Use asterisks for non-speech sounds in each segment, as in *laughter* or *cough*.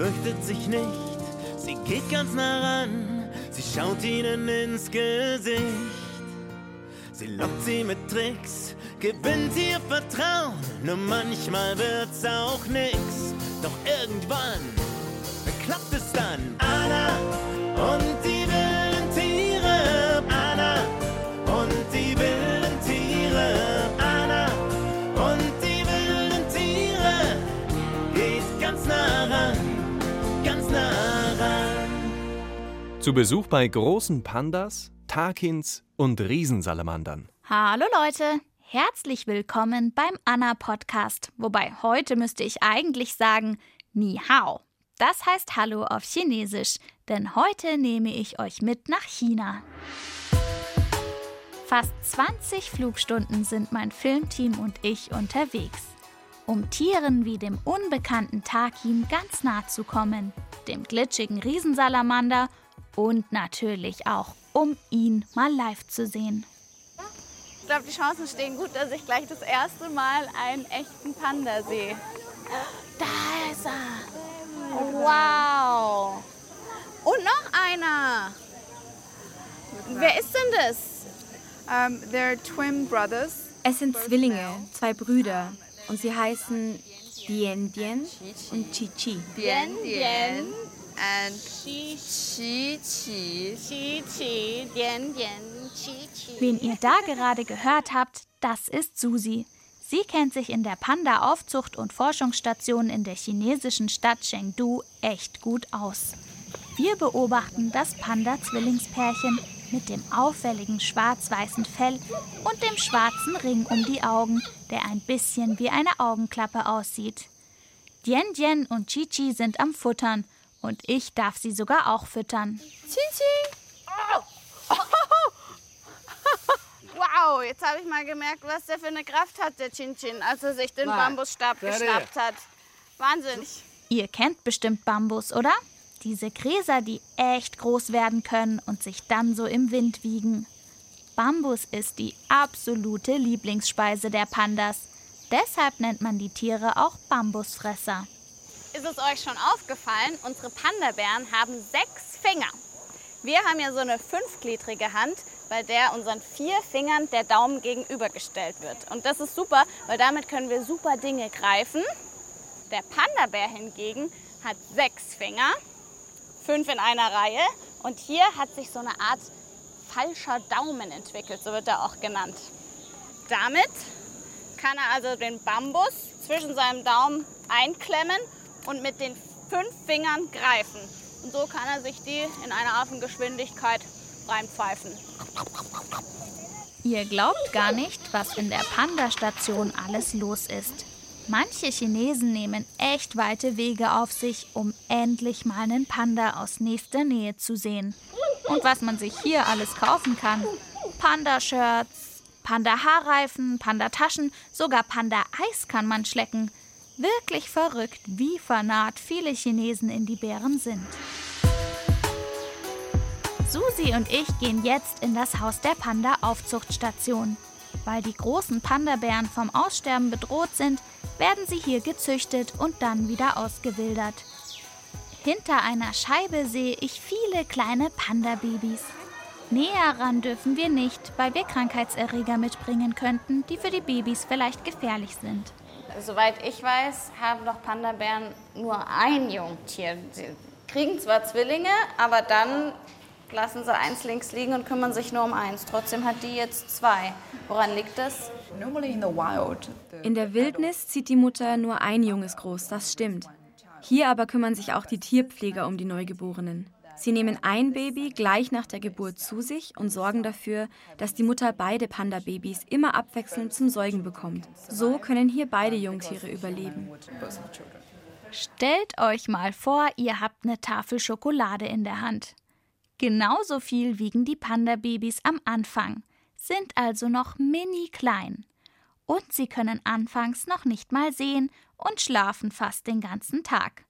fürchtet sich nicht, sie geht ganz nah ran, sie schaut ihnen ins Gesicht. Sie lockt sie mit Tricks, gewinnt ihr Vertrauen, nur manchmal wird's auch nix. Doch irgendwann klappt es dann. Anna und Zu Besuch bei großen Pandas, Takins und Riesensalamandern. Hallo Leute, herzlich willkommen beim Anna Podcast. Wobei heute müsste ich eigentlich sagen Ni Hao. Das heißt Hallo auf Chinesisch, denn heute nehme ich euch mit nach China. Fast 20 Flugstunden sind mein Filmteam und ich unterwegs, um Tieren wie dem unbekannten Takin ganz nah zu kommen, dem glitschigen Riesensalamander und natürlich auch, um ihn mal live zu sehen. Ich glaube, die Chancen stehen gut, dass ich gleich das erste Mal einen echten Panda sehe. Da ist er. Wow. Und noch einer. Wer ist denn das? Um, they're twin brothers. Es sind Zwillinge, zwei Brüder. Und sie heißen Dian Dian und Chi Chi. Dian Dian And Qi Qi Qi Qi Qi Dian Dian Qi Qi. Wen ihr da gerade gehört habt, das ist Susi. Sie kennt sich in der Panda-Aufzucht- und Forschungsstation in der chinesischen Stadt Chengdu echt gut aus. Wir beobachten das Panda-Zwillingspärchen mit dem auffälligen schwarz-weißen Fell und dem schwarzen Ring um die Augen, der ein bisschen wie eine Augenklappe aussieht. Dian Dian und Chi Chi sind am Futtern und ich darf sie sogar auch füttern. *laughs* Wow, jetzt habe ich mal gemerkt, was der für eine Kraft hat, der Chin Chin, als er sich den Bambusstab geschnappt hat. Wahnsinn. Ihr kennt bestimmt Bambus, oder? Diese Gräser, die echt groß werden können und sich dann so im Wind wiegen. Bambus ist die absolute Lieblingsspeise der Pandas. Deshalb nennt man die Tiere auch Bambusfresser. Ist es euch schon aufgefallen, unsere Panda-Bären haben sechs Finger. Wir haben ja so eine fünfgliedrige Hand, bei der unseren vier Fingern der Daumen gegenübergestellt wird. Und das ist super, weil damit können wir super Dinge greifen. Der Panda-Bär hingegen hat sechs Finger, fünf in einer Reihe. Und hier hat sich so eine Art falscher Daumen entwickelt, so wird er auch genannt. Damit kann er also den Bambus zwischen seinem Daumen einklemmen und mit den fünf Fingern greifen. Und so kann er sich die in einer Affengeschwindigkeit reinpfeifen. Ihr glaubt gar nicht, was in der Panda-Station alles los ist. Manche Chinesen nehmen echt weite Wege auf sich, um endlich mal einen Panda aus nächster Nähe zu sehen. Und was man sich hier alles kaufen kann. Panda-Shirts, Panda-Haarreifen, Panda-Taschen, sogar Panda-Eis kann man schlecken. Wirklich verrückt, wie fanat viele Chinesen in die Bären sind. Susi und ich gehen jetzt in das Haus der Panda-Aufzuchtstation. Weil die großen Panda-Bären vom Aussterben bedroht sind, werden sie hier gezüchtet und dann wieder ausgewildert. Hinter einer Scheibe sehe ich viele kleine Panda-Babys. Näher ran dürfen wir nicht, weil wir Krankheitserreger mitbringen könnten, die für die Babys vielleicht gefährlich sind. Soweit ich weiß, haben doch Panda-Bären nur ein Jungtier. Sie kriegen zwar Zwillinge, aber dann lassen sie eins links liegen und kümmern sich nur um eins. Trotzdem hat die jetzt zwei. Woran liegt das? In der Wildnis zieht die Mutter nur ein Junges groß, das stimmt. Hier aber kümmern sich auch die Tierpfleger um die Neugeborenen. Sie nehmen ein Baby gleich nach der Geburt zu sich und sorgen dafür, dass die Mutter beide Panda-Babys immer abwechselnd zum Säugen bekommt. So können hier beide Jungtiere überleben. Stellt euch mal vor, ihr habt eine Tafel Schokolade in der Hand. Genauso viel wiegen die Panda-Babys am Anfang, sind also noch mini klein. Und sie können anfangs noch nicht mal sehen und schlafen fast den ganzen Tag.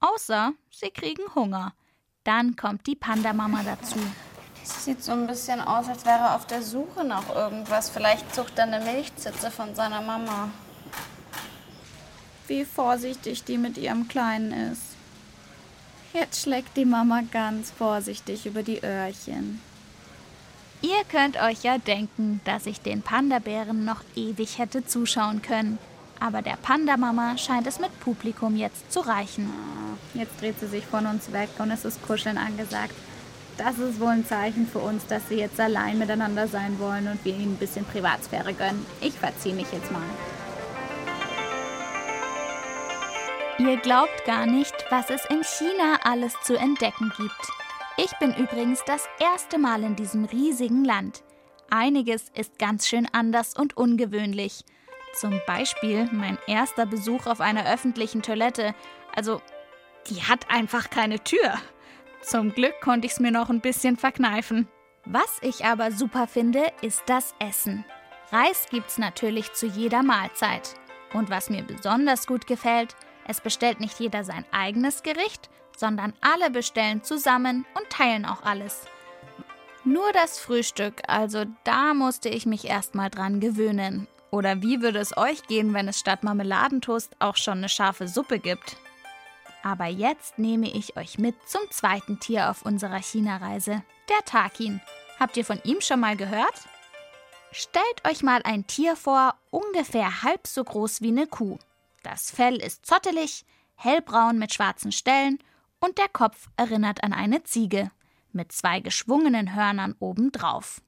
Außer sie kriegen Hunger. Dann kommt die Panda-Mama dazu. Das sieht so ein bisschen aus, als wäre er auf der Suche nach irgendwas. Vielleicht sucht er eine Milchzitze von seiner Mama. Wie vorsichtig die mit ihrem Kleinen ist. Jetzt schlägt die Mama ganz vorsichtig über die Öhrchen. Ihr könnt euch ja denken, dass ich den Panda-Bären noch ewig hätte zuschauen können. Aber der Panda-Mama scheint es mit Publikum jetzt zu reichen. Jetzt dreht sie sich von uns weg und es ist Kuscheln angesagt. Das ist wohl ein Zeichen für uns, dass sie jetzt allein miteinander sein wollen und wir ihnen ein bisschen Privatsphäre gönnen. Ich verziehe mich jetzt mal. Ihr glaubt gar nicht, was es in China alles zu entdecken gibt. Ich bin übrigens das erste Mal in diesem riesigen Land. Einiges ist ganz schön anders und ungewöhnlich. Zum Beispiel mein erster Besuch auf einer öffentlichen Toilette. Also, die hat einfach keine Tür. Zum Glück konnte ich es mir noch ein bisschen verkneifen. Was ich aber super finde, ist das Essen. Reis gibt's natürlich zu jeder Mahlzeit. Und was mir besonders gut gefällt, es bestellt nicht jeder sein eigenes Gericht, sondern alle bestellen zusammen und teilen auch alles. Nur das Frühstück, also da musste ich mich erstmal dran gewöhnen. Oder wie würde es euch gehen, wenn es statt Marmeladentoast auch schon eine scharfe Suppe gibt? Aber jetzt nehme ich euch mit zum zweiten Tier auf unserer China-Reise, der Takin. Habt ihr von ihm schon mal gehört? Stellt euch mal ein Tier vor, ungefähr halb so groß wie eine Kuh. Das Fell ist zottelig, hellbraun mit schwarzen Stellen und der Kopf erinnert an eine Ziege mit zwei geschwungenen Hörnern obendrauf.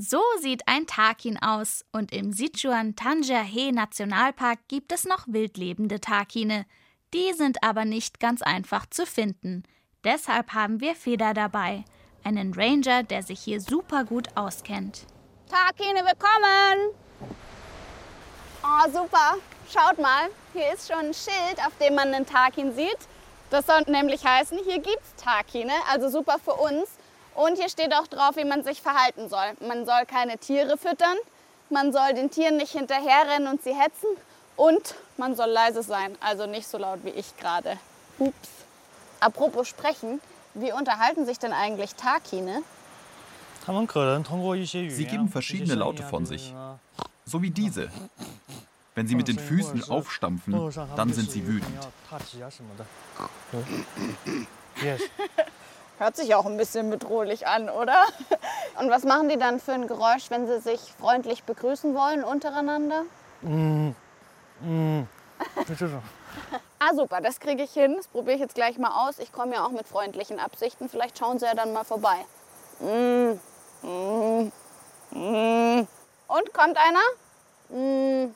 So sieht ein Takin aus und im Sichuan Tanjahe Nationalpark gibt es noch wildlebende Takine. Die sind aber nicht ganz einfach zu finden. Deshalb haben wir Feder dabei, einen Ranger, der sich hier super gut auskennt. Takine, willkommen! Oh, super. Schaut mal, hier ist schon ein Schild, auf dem man einen Takin sieht. Das soll nämlich heißen, hier gibt es Takine, also super für uns. Und hier steht auch drauf, wie man sich verhalten soll. Man soll keine Tiere füttern, man soll den Tieren nicht hinterherrennen und sie hetzen und man soll leise sein, also nicht so laut wie ich gerade. Ups. Apropos sprechen, wie unterhalten sich denn eigentlich Takine? Sie geben verschiedene Laute von sich, so wie diese. Wenn sie mit den Füßen aufstampfen, dann sind sie wütend. *laughs* Hört sich auch ein bisschen bedrohlich an, oder? *laughs* Und was machen die dann für ein Geräusch, wenn sie sich freundlich begrüßen wollen untereinander? Ah, super, das kriege ich hin. Das probiere ich jetzt gleich mal aus. Ich komme ja auch mit freundlichen Absichten. Vielleicht schauen sie ja dann mal vorbei. Mm, mm, mm. Und kommt einer? Mm,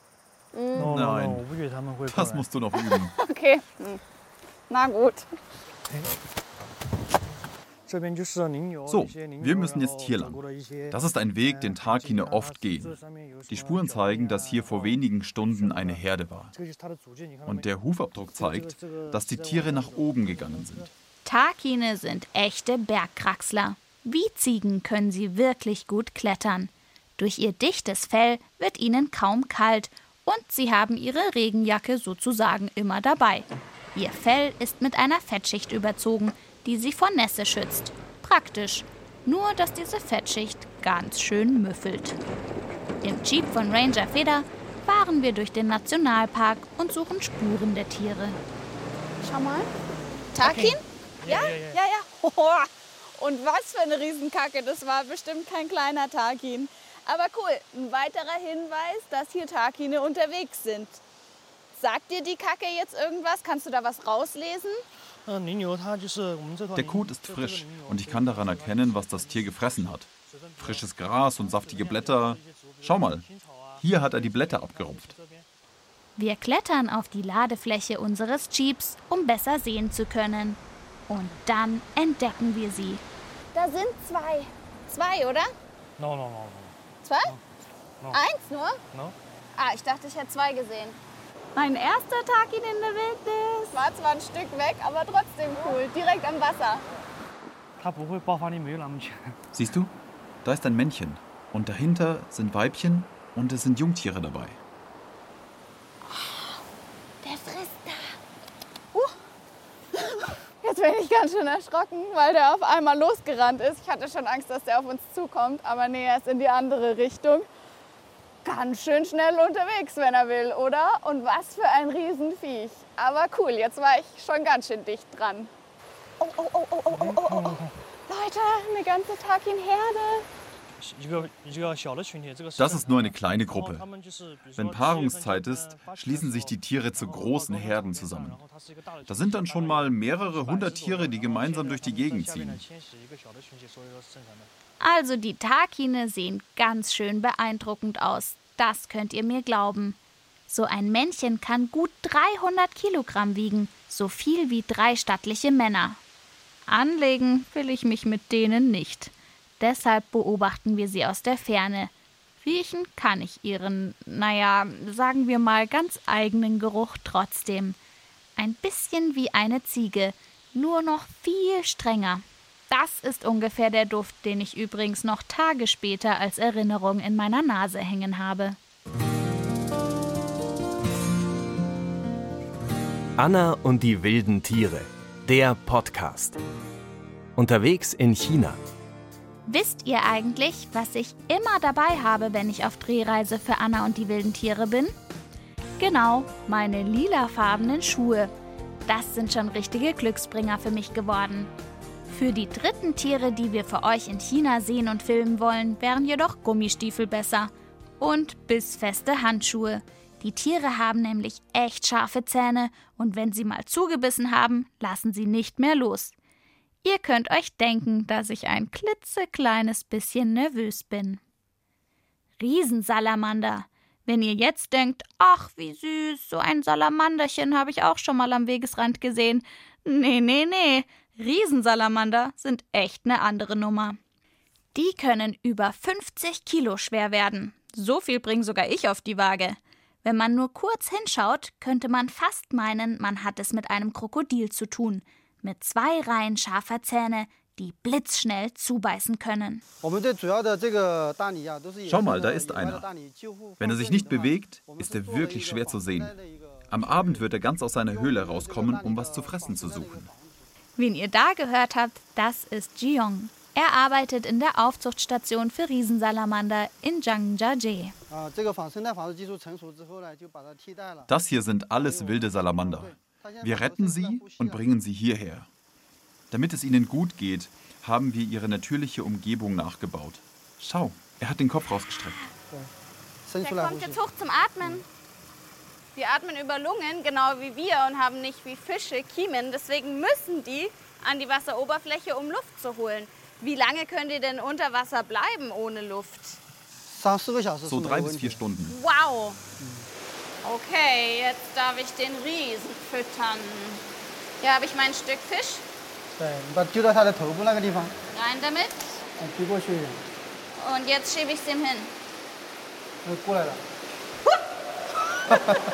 Nein, das musst du noch üben. *laughs* okay. Hm. Na gut. So, wir müssen jetzt hier lang. Das ist ein Weg, den Takine oft gehen. Die Spuren zeigen, dass hier vor wenigen Stunden eine Herde war. Und der Hufabdruck zeigt, dass die Tiere nach oben gegangen sind. Takine sind echte Bergkraxler. Wie Ziegen können sie wirklich gut klettern. Durch ihr dichtes Fell wird ihnen kaum kalt und sie haben ihre Regenjacke sozusagen immer dabei. Ihr Fell ist mit einer Fettschicht überzogen, die sie vor Nässe schützt. Praktisch. Nur, dass diese Fettschicht ganz schön müffelt. Im Jeep von Ranger Feder fahren wir durch den Nationalpark und suchen Spuren der Tiere. Schau mal. Takin? Ja, ja, ja. *laughs* Und was für eine Riesenkacke. Das war bestimmt kein kleiner Takin. Aber cool, ein weiterer Hinweis, dass hier Takine unterwegs sind. Sagt dir die Kacke jetzt irgendwas? Kannst du da was rauslesen? Der Kot ist frisch und ich kann daran erkennen, was das Tier gefressen hat. Frisches Gras und saftige Blätter. Schau mal, hier hat er die Blätter abgerupft. Wir klettern auf die Ladefläche unseres Jeeps, um besser sehen zu können. Und dann entdecken wir sie. Da sind zwei. Zwei, oder? No, no, no. Zwei? Eins nur? Ah, ich dachte, ich hätte zwei gesehen. Mein erster Tag in der Wildnis. War zwar ein Stück weg, aber trotzdem cool. Direkt am Wasser. Siehst du? Da ist ein Männchen. Und dahinter sind Weibchen und es sind Jungtiere dabei. Der frisst da. Uh. Jetzt bin ich ganz schön erschrocken, weil der auf einmal losgerannt ist. Ich hatte schon Angst, dass der auf uns zukommt, aber nee, er ist in die andere Richtung. Ganz schön schnell unterwegs, wenn er will, oder? Und was für ein Riesenviech. Aber cool, jetzt war ich schon ganz schön dicht dran. Oh, oh, oh, oh, oh, oh, oh, oh. Leute, eine ganze Takin-Herde. Das ist nur eine kleine Gruppe. Wenn Paarungszeit ist, schließen sich die Tiere zu großen Herden zusammen. Da sind dann schon mal mehrere hundert Tiere, die gemeinsam durch die Gegend ziehen. Also die Takine sehen ganz schön beeindruckend aus. Das könnt ihr mir glauben. So ein Männchen kann gut 300 Kilogramm wiegen, so viel wie drei stattliche Männer. Anlegen will ich mich mit denen nicht. Deshalb beobachten wir sie aus der Ferne. Riechen kann ich ihren, naja, sagen wir mal, ganz eigenen Geruch trotzdem. Ein bisschen wie eine Ziege, nur noch viel strenger. Das ist ungefähr der Duft, den ich übrigens noch Tage später als Erinnerung in meiner Nase hängen habe. Anna und die wilden Tiere. Der Podcast. Unterwegs in China. Wisst ihr eigentlich, was ich immer dabei habe, wenn ich auf Drehreise für Anna und die wilden Tiere bin? Genau, meine lilafarbenen Schuhe. Das sind schon richtige Glücksbringer für mich geworden. Für die dritten Tiere, die wir für euch in China sehen und filmen wollen, wären jedoch Gummistiefel besser. Und bissfeste Handschuhe. Die Tiere haben nämlich echt scharfe Zähne und wenn sie mal zugebissen haben, lassen sie nicht mehr los. Ihr könnt euch denken, dass ich ein klitzekleines bisschen nervös bin. Riesensalamander. Wenn ihr jetzt denkt, ach, wie süß, so ein Salamanderchen habe ich auch schon mal am Wegesrand gesehen. Nee, nee, nee. Riesensalamander sind echt eine andere Nummer. Die können über 50 Kilo schwer werden. So viel bringe sogar ich auf die Waage. Wenn man nur kurz hinschaut, könnte man fast meinen, man hat es mit einem Krokodil zu tun, mit zwei Reihen scharfer Zähne, die blitzschnell zubeißen können. Schau mal, da ist einer. Wenn er sich nicht bewegt, ist er wirklich schwer zu sehen. Am Abend wird er ganz aus seiner Höhle rauskommen, um was zu fressen zu suchen. Wen ihr da gehört habt, das ist Jiong. Er arbeitet in der Aufzuchtstation für Riesensalamander in Zhangjiajie. Das hier sind alles wilde Salamander. Wir retten sie und bringen sie hierher. Damit es ihnen gut geht, haben wir ihre natürliche Umgebung nachgebaut. Schau, er hat den Kopf rausgestreckt. Der kommt jetzt hoch zum Atmen. Die atmen über Lungen, genau wie wir, und haben nicht wie Fische Kiemen. Deswegen müssen die an die Wasseroberfläche, um Luft zu holen. Wie lange könnt ihr denn unter Wasser bleiben ohne Luft? So drei bis vier Stunden. Wow. Okay, jetzt darf ich den Riesen füttern. Hier habe ich mein Stück Fisch. Rein damit. Und jetzt schiebe ich es ihm hin. *laughs*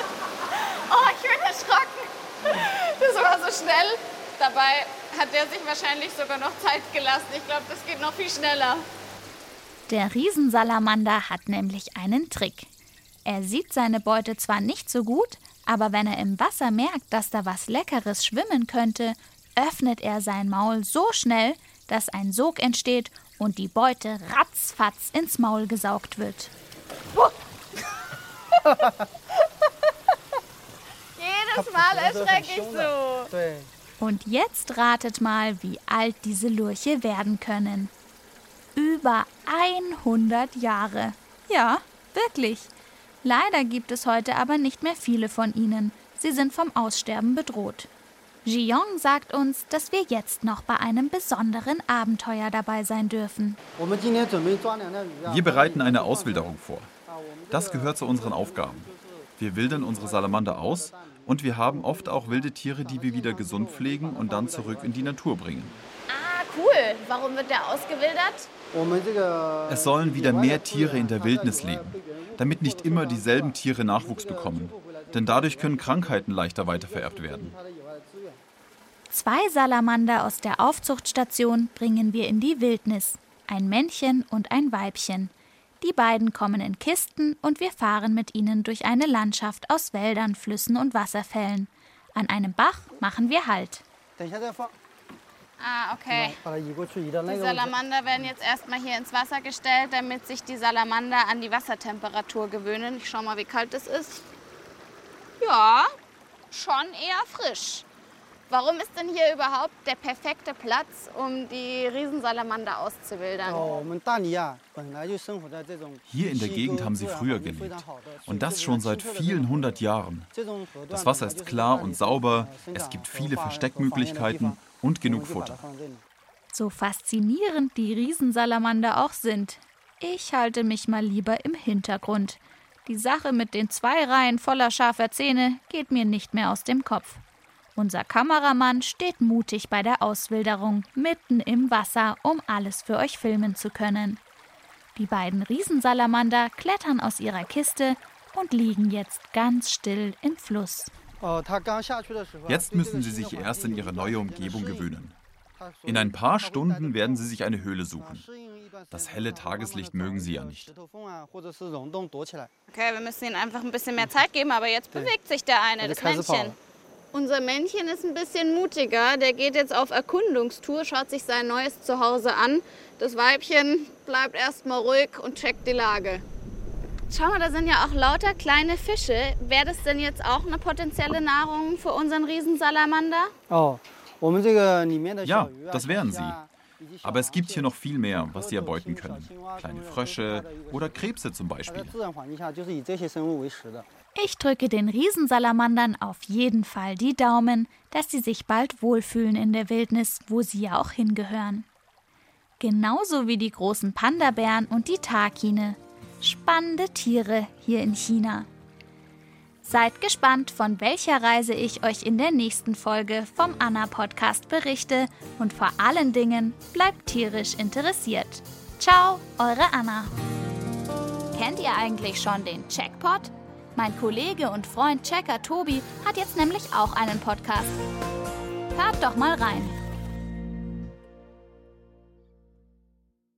Oh, ich bin erschrocken. Das war so schnell. Dabei hat er sich wahrscheinlich sogar noch Zeit gelassen. Ich glaube, das geht noch viel schneller. Der Riesensalamander hat nämlich einen Trick. Er sieht seine Beute zwar nicht so gut, aber wenn er im Wasser merkt, dass da was Leckeres schwimmen könnte, öffnet er sein Maul so schnell, dass ein Sog entsteht und die Beute ratzfatz ins Maul gesaugt wird. *laughs* Jedes Mal erschrecke ich so. Und jetzt ratet mal, wie alt diese Lurche werden können. Über 100 Jahre. Ja, wirklich. Leider gibt es heute aber nicht mehr viele von ihnen. Sie sind vom Aussterben bedroht. Jiong sagt uns, dass wir jetzt noch bei einem besonderen Abenteuer dabei sein dürfen. Wir bereiten eine Auswilderung vor. Das gehört zu unseren Aufgaben. Wir wildern unsere Salamander aus und wir haben oft auch wilde Tiere, die wir wieder gesund pflegen und dann zurück in die Natur bringen. Ah, cool. Warum wird der ausgewildert? Es sollen wieder mehr Tiere in der Wildnis leben, damit nicht immer dieselben Tiere Nachwuchs bekommen. Denn dadurch können Krankheiten leichter weitervererbt werden. Zwei Salamander aus der Aufzuchtstation bringen wir in die Wildnis. Ein Männchen und ein Weibchen. Die beiden kommen in Kisten und wir fahren mit ihnen durch eine Landschaft aus Wäldern, Flüssen und Wasserfällen. An einem Bach machen wir Halt. Ah, okay. Die Salamander werden jetzt erstmal hier ins Wasser gestellt, damit sich die Salamander an die Wassertemperatur gewöhnen. Ich schau mal, wie kalt es ist. Ja, schon eher frisch. Warum ist denn hier überhaupt der perfekte Platz, um die Riesensalamander auszuwildern? Hier in der Gegend haben sie früher gelebt. Und das schon seit vielen hundert Jahren. Das Wasser ist klar und sauber, es gibt viele Versteckmöglichkeiten und genug Futter. So faszinierend die Riesensalamander auch sind, ich halte mich mal lieber im Hintergrund. Die Sache mit den zwei Reihen voller scharfer Zähne geht mir nicht mehr aus dem Kopf. Unser Kameramann steht mutig bei der Auswilderung mitten im Wasser, um alles für euch filmen zu können. Die beiden Riesensalamander klettern aus ihrer Kiste und liegen jetzt ganz still im Fluss. Jetzt müssen sie sich erst in ihre neue Umgebung gewöhnen. In ein paar Stunden werden sie sich eine Höhle suchen. Das helle Tageslicht mögen sie ja nicht. Okay, wir müssen ihnen einfach ein bisschen mehr Zeit geben, aber jetzt bewegt sich der eine, das Männchen. Unser Männchen ist ein bisschen mutiger. Der geht jetzt auf Erkundungstour, schaut sich sein neues Zuhause an. Das Weibchen bleibt erstmal ruhig und checkt die Lage. Schau mal, da sind ja auch lauter kleine Fische. Wäre das denn jetzt auch eine potenzielle Nahrung für unseren Riesensalamander? Oh. Ja, das wären sie. Aber es gibt hier noch viel mehr, was sie erbeuten können. Kleine Frösche oder Krebse zum Beispiel. Ich drücke den Riesensalamandern auf jeden Fall die Daumen, dass sie sich bald wohlfühlen in der Wildnis, wo sie ja auch hingehören. Genauso wie die großen Panda-Bären und die Takine. Spannende Tiere hier in China. Seid gespannt, von welcher Reise ich euch in der nächsten Folge vom Anna Podcast berichte und vor allen Dingen bleibt tierisch interessiert. Ciao, eure Anna. Kennt ihr eigentlich schon den Checkpot? Mein Kollege und Freund Checker Tobi hat jetzt nämlich auch einen Podcast. Hört doch mal rein.